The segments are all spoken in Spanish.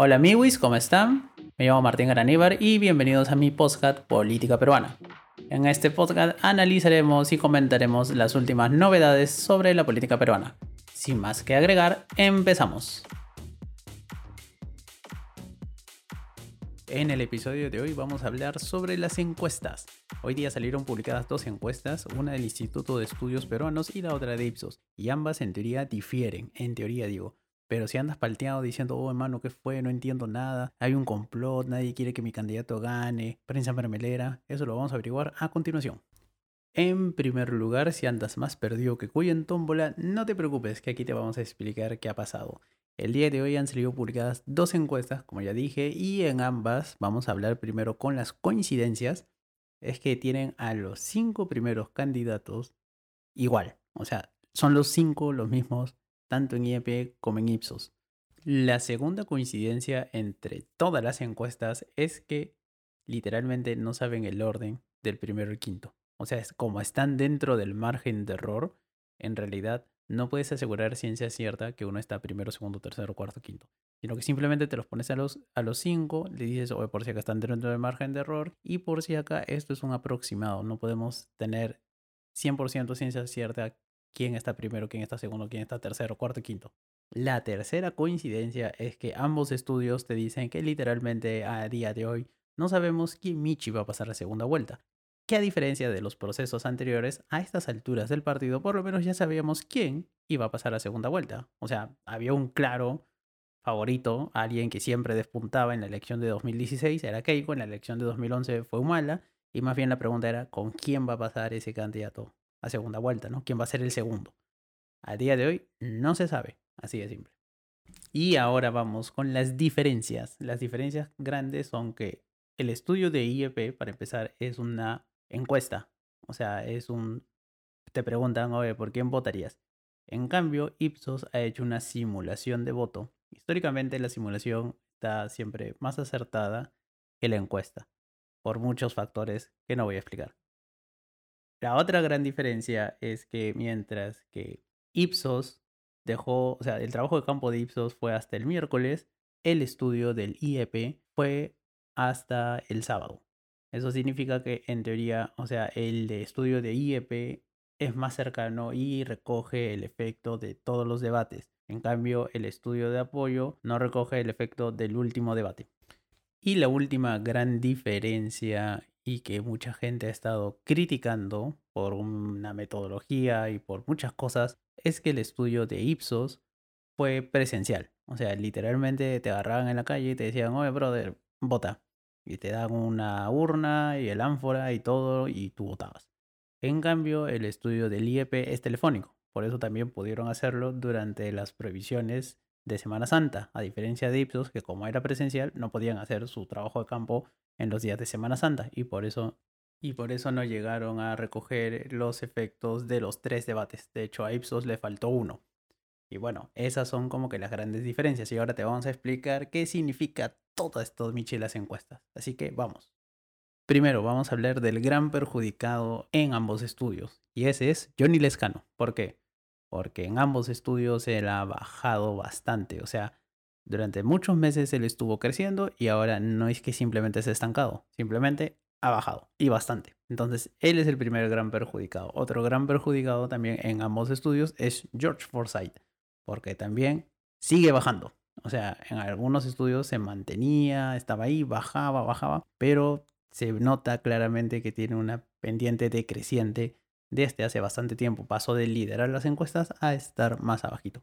Hola amigos, ¿cómo están? Me llamo Martín Garaníbar y bienvenidos a mi podcast Política Peruana. En este podcast analizaremos y comentaremos las últimas novedades sobre la política peruana. Sin más que agregar, empezamos. En el episodio de hoy vamos a hablar sobre las encuestas. Hoy día salieron publicadas dos encuestas, una del Instituto de Estudios Peruanos y la otra de Ipsos, y ambas en teoría difieren, en teoría digo. Pero si andas palteado diciendo, oh hermano, ¿qué fue? No entiendo nada, hay un complot, nadie quiere que mi candidato gane, prensa mermelera, eso lo vamos a averiguar a continuación. En primer lugar, si andas más perdido que cuyo en tómbola, no te preocupes que aquí te vamos a explicar qué ha pasado. El día de hoy han salido publicadas dos encuestas, como ya dije, y en ambas vamos a hablar primero con las coincidencias. Es que tienen a los cinco primeros candidatos igual. O sea, son los cinco los mismos, tanto en IEP como en Ipsos. La segunda coincidencia entre todas las encuestas es que literalmente no saben el orden del primero y quinto. O sea, es como están dentro del margen de error, en realidad no puedes asegurar ciencia cierta que uno está primero, segundo, tercero, cuarto, quinto. Sino que simplemente te los pones a los, a los cinco, le dices, oye, por si acá están dentro del margen de error, y por si acá esto es un aproximado. No podemos tener 100% ciencia cierta quién está primero, quién está segundo, quién está tercero, cuarto y quinto. La tercera coincidencia es que ambos estudios te dicen que literalmente a día de hoy no sabemos quién Michi va a pasar la segunda vuelta que a diferencia de los procesos anteriores, a estas alturas del partido por lo menos ya sabíamos quién iba a pasar a segunda vuelta. O sea, había un claro favorito, alguien que siempre despuntaba en la elección de 2016, era Keiko, en la elección de 2011 fue Humala, y más bien la pregunta era con quién va a pasar ese candidato a segunda vuelta, ¿no? ¿Quién va a ser el segundo? A día de hoy no se sabe, así de simple. Y ahora vamos con las diferencias. Las diferencias grandes son que el estudio de IEP, para empezar, es una encuesta. O sea, es un... Te preguntan, oye, ¿por quién votarías? En cambio, Ipsos ha hecho una simulación de voto. Históricamente la simulación está siempre más acertada que la encuesta, por muchos factores que no voy a explicar. La otra gran diferencia es que mientras que Ipsos dejó, o sea, el trabajo de campo de Ipsos fue hasta el miércoles, el estudio del IEP fue hasta el sábado. Eso significa que en teoría, o sea, el estudio de IEP es más cercano y recoge el efecto de todos los debates. En cambio, el estudio de apoyo no recoge el efecto del último debate. Y la última gran diferencia y que mucha gente ha estado criticando por una metodología y por muchas cosas es que el estudio de Ipsos fue presencial. O sea, literalmente te agarraban en la calle y te decían, oye, brother, vota y te dan una urna y el ánfora y todo y tú votabas. En cambio, el estudio del IEP es telefónico, por eso también pudieron hacerlo durante las previsiones de Semana Santa, a diferencia de Ipsos, que como era presencial, no podían hacer su trabajo de campo en los días de Semana Santa y por eso y por eso no llegaron a recoger los efectos de los tres debates. De hecho, a Ipsos le faltó uno. Y bueno, esas son como que las grandes diferencias. Y ahora te vamos a explicar qué significa todo esto, Michi, las encuestas. Así que vamos. Primero, vamos a hablar del gran perjudicado en ambos estudios. Y ese es Johnny Lescano. ¿Por qué? Porque en ambos estudios él ha bajado bastante. O sea, durante muchos meses él estuvo creciendo y ahora no es que simplemente se ha estancado. Simplemente ha bajado y bastante. Entonces, él es el primer gran perjudicado. Otro gran perjudicado también en ambos estudios es George Forsyth porque también sigue bajando. O sea, en algunos estudios se mantenía, estaba ahí, bajaba, bajaba, pero se nota claramente que tiene una pendiente decreciente desde hace bastante tiempo. Pasó de liderar las encuestas a estar más abajito.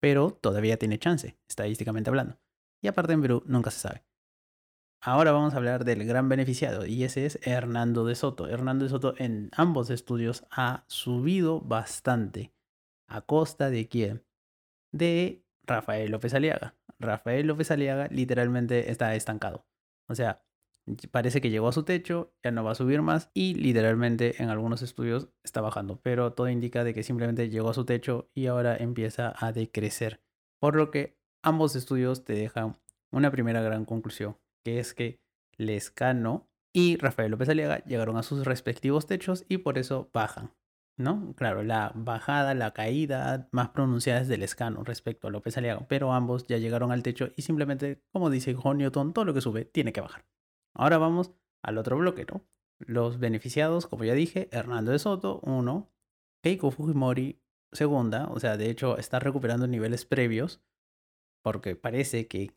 Pero todavía tiene chance, estadísticamente hablando. Y aparte en Perú nunca se sabe. Ahora vamos a hablar del gran beneficiado y ese es Hernando de Soto. Hernando de Soto en ambos estudios ha subido bastante. ¿A costa de quién? de Rafael López Aliaga. Rafael López Aliaga literalmente está estancado. O sea, parece que llegó a su techo, ya no va a subir más y literalmente en algunos estudios está bajando, pero todo indica de que simplemente llegó a su techo y ahora empieza a decrecer. Por lo que ambos estudios te dejan una primera gran conclusión, que es que Lescano y Rafael López Aliaga llegaron a sus respectivos techos y por eso bajan. ¿no? Claro, la bajada, la caída más pronunciada es del escano respecto a López Aliaga, pero ambos ya llegaron al techo y simplemente, como dice John Newton, todo lo que sube tiene que bajar. Ahora vamos al otro bloque, ¿no? Los beneficiados, como ya dije, Hernando de Soto, uno, Keiko Fujimori, segunda, o sea, de hecho está recuperando niveles previos, porque parece que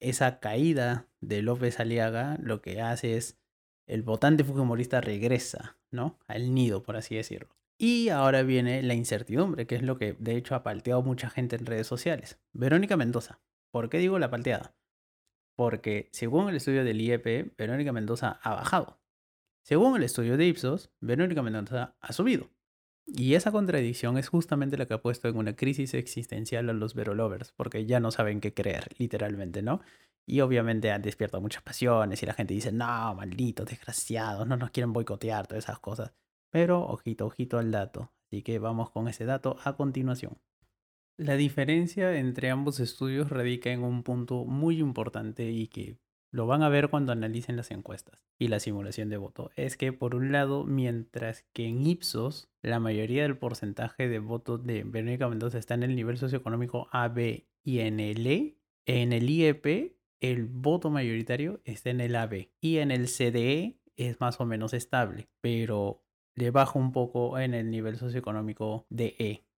esa caída de López Aliaga lo que hace es el votante fujimorista regresa, ¿no? Al nido, por así decirlo. Y ahora viene la incertidumbre, que es lo que de hecho ha palteado mucha gente en redes sociales. Verónica Mendoza. ¿Por qué digo la palteada? Porque según el estudio del IEP, Verónica Mendoza ha bajado. Según el estudio de Ipsos, Verónica Mendoza ha subido. Y esa contradicción es justamente la que ha puesto en una crisis existencial a los Verolovers, porque ya no saben qué creer, literalmente, ¿no? Y obviamente han despierto muchas pasiones y la gente dice, no, malditos, desgraciados, no nos quieren boicotear, todas esas cosas. Pero ojito, ojito al dato. Así que vamos con ese dato a continuación. La diferencia entre ambos estudios radica en un punto muy importante y que lo van a ver cuando analicen las encuestas y la simulación de voto. Es que por un lado, mientras que en Ipsos la mayoría del porcentaje de votos de Verónica Mendoza está en el nivel socioeconómico A, B y en el E, en el IEP el voto mayoritario está en el AB y en el CDE es más o menos estable, pero le baja un poco en el nivel socioeconómico de E.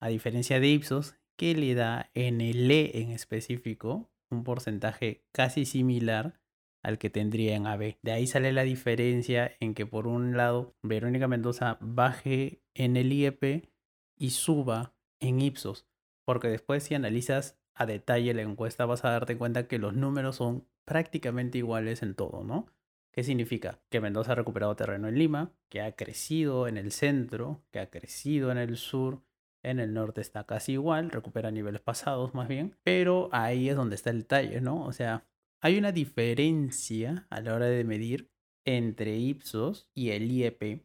A diferencia de Ipsos, que le da en el E en específico un porcentaje casi similar al que tendría en AB. De ahí sale la diferencia en que por un lado Verónica Mendoza baje en el IEP y suba en Ipsos, porque después si analizas a detalle la encuesta vas a darte cuenta que los números son prácticamente iguales en todo, ¿no? ¿Qué significa? Que Mendoza ha recuperado terreno en Lima, que ha crecido en el centro, que ha crecido en el sur, en el norte está casi igual, recupera niveles pasados más bien, pero ahí es donde está el detalle, ¿no? O sea, hay una diferencia a la hora de medir entre Ipsos y el IEP,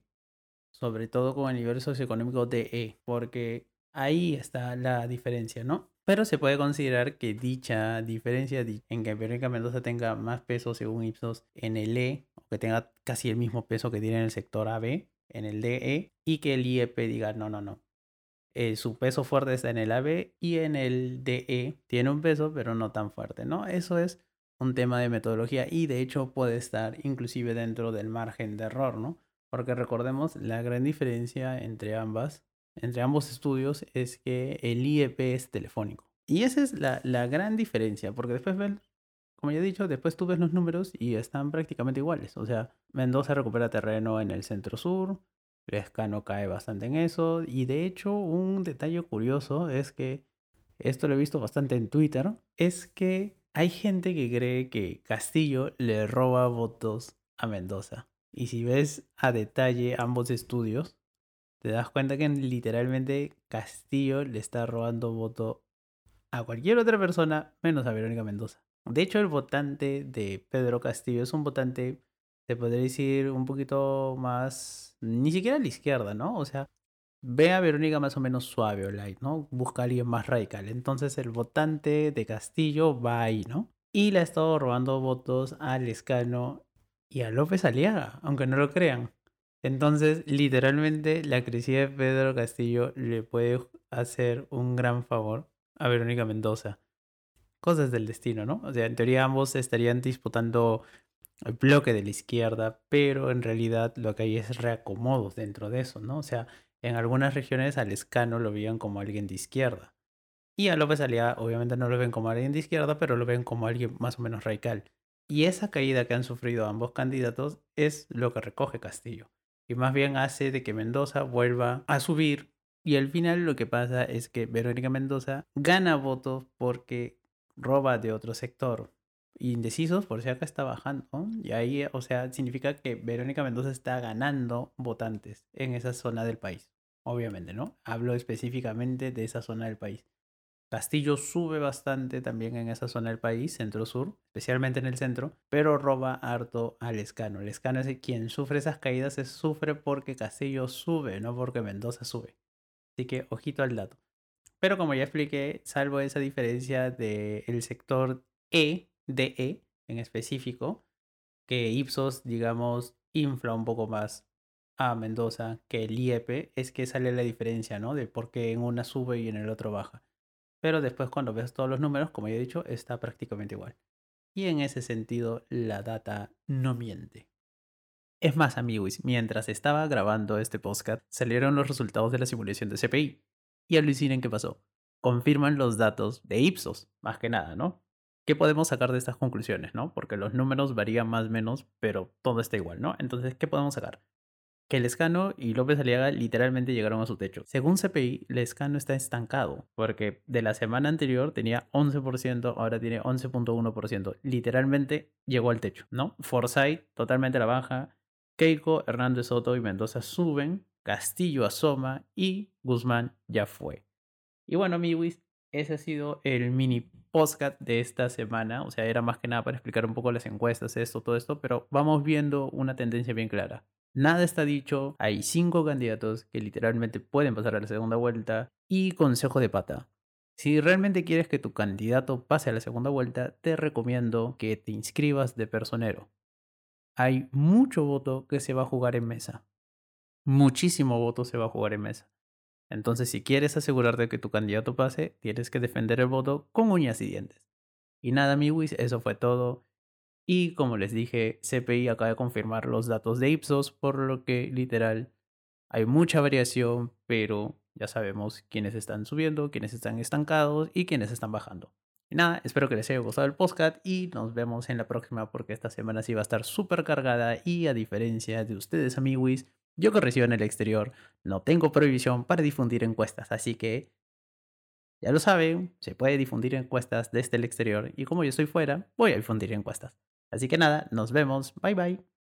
sobre todo con el nivel socioeconómico de E, porque ahí está la diferencia, ¿no? Pero se puede considerar que dicha diferencia en que Verónica Mendoza tenga más peso según Ipsos en el E, o que tenga casi el mismo peso que tiene en el sector AB, en el DE, y que el IEP diga no, no, no. Eh, su peso fuerte está en el AB y en el DE tiene un peso, pero no tan fuerte, ¿no? Eso es un tema de metodología y de hecho puede estar inclusive dentro del margen de error, ¿no? Porque recordemos la gran diferencia entre ambas entre ambos estudios es que el IEP es telefónico. Y esa es la, gran diferencia, porque después ven, como ya he dicho, después tú ves los números y están prácticamente iguales. O sea, Mendoza recupera terreno en el centro sur, Lescano cae bastante en eso, y de hecho un detalle curioso es que, esto lo he visto bastante en Twitter, es que hay gente que cree que Castillo le roba votos a Mendoza. Y si ves a detalle ambos estudios, te das cuenta que literalmente Castillo le está robando voto a cualquier otra persona menos a Verónica Mendoza. De hecho, el votante de Pedro Castillo es un votante, se podría decir, un poquito más, ni siquiera a la izquierda, ¿no? O sea, ve a Verónica más o menos suave o light, ¿no? Busca a alguien más radical. Entonces el votante de Castillo va ahí, ¿no? Y le ha estado robando votos a Lescano y a López Aliaga, aunque no lo crean. Entonces, literalmente, la crecida de Pedro Castillo le puede hacer un gran favor a Verónica Mendoza. Cosas del destino, ¿no? O sea, en teoría ambos estarían disputando el bloque de la izquierda, pero en realidad lo que hay es reacomodos dentro de eso, ¿no? O sea, en algunas regiones al escano lo veían como alguien de izquierda. Y a López Aliaga obviamente no lo ven como alguien de izquierda, pero lo ven como alguien más o menos radical. Y esa caída que han sufrido ambos candidatos es lo que recoge Castillo y más bien hace de que Mendoza vuelva a subir. Y al final lo que pasa es que Verónica Mendoza gana votos porque roba de otro sector. Indecisos, por si acá está bajando. Y ahí, o sea, significa que Verónica Mendoza está ganando votantes en esa zona del país. Obviamente, ¿no? Hablo específicamente de esa zona del país. Castillo sube bastante también en esa zona del país, centro-sur, especialmente en el centro, pero roba harto al Escano. El Escano es quien sufre esas caídas, se sufre porque Castillo sube, no porque Mendoza sube. Así que ojito al dato. Pero como ya expliqué, salvo esa diferencia del sector E, de en específico, que Ipsos, digamos, infla un poco más a Mendoza que el IEP, es que sale la diferencia, ¿no? De por qué en una sube y en el otro baja. Pero después cuando ves todos los números, como ya he dicho, está prácticamente igual. Y en ese sentido, la data no miente. Es más, amigos, mientras estaba grabando este podcast, salieron los resultados de la simulación de CPI. Y alucinen qué pasó. Confirman los datos de Ipsos, más que nada, ¿no? ¿Qué podemos sacar de estas conclusiones, no? Porque los números varían más o menos, pero todo está igual, ¿no? Entonces, ¿qué podemos sacar? Que Lescano y López Aliaga literalmente llegaron a su techo. Según CPI, Lescano está estancado, porque de la semana anterior tenía 11%, ahora tiene 11.1%. Literalmente llegó al techo, ¿no? Forsyth totalmente a la baja, Keiko, Hernández Soto y Mendoza suben, Castillo asoma y Guzmán ya fue. Y bueno, amiguis, ese ha sido el mini podcast de esta semana. O sea, era más que nada para explicar un poco las encuestas, esto, todo esto, pero vamos viendo una tendencia bien clara. Nada está dicho, hay cinco candidatos que literalmente pueden pasar a la segunda vuelta y consejo de pata. Si realmente quieres que tu candidato pase a la segunda vuelta, te recomiendo que te inscribas de personero. Hay mucho voto que se va a jugar en mesa. Muchísimo voto se va a jugar en mesa. Entonces, si quieres asegurarte que tu candidato pase, tienes que defender el voto con uñas y dientes. Y nada, amiguis, eso fue todo. Y como les dije, CPI acaba de confirmar los datos de Ipsos, por lo que literal hay mucha variación, pero ya sabemos quiénes están subiendo, quiénes están estancados y quiénes están bajando. Y nada, espero que les haya gustado el podcast y nos vemos en la próxima porque esta semana sí va a estar súper cargada y a diferencia de ustedes, amiguis, yo que resido en el exterior no tengo prohibición para difundir encuestas, así que ya lo saben, se puede difundir encuestas desde el exterior y como yo estoy fuera, voy a difundir encuestas. Así que nada, nos vemos, bye bye.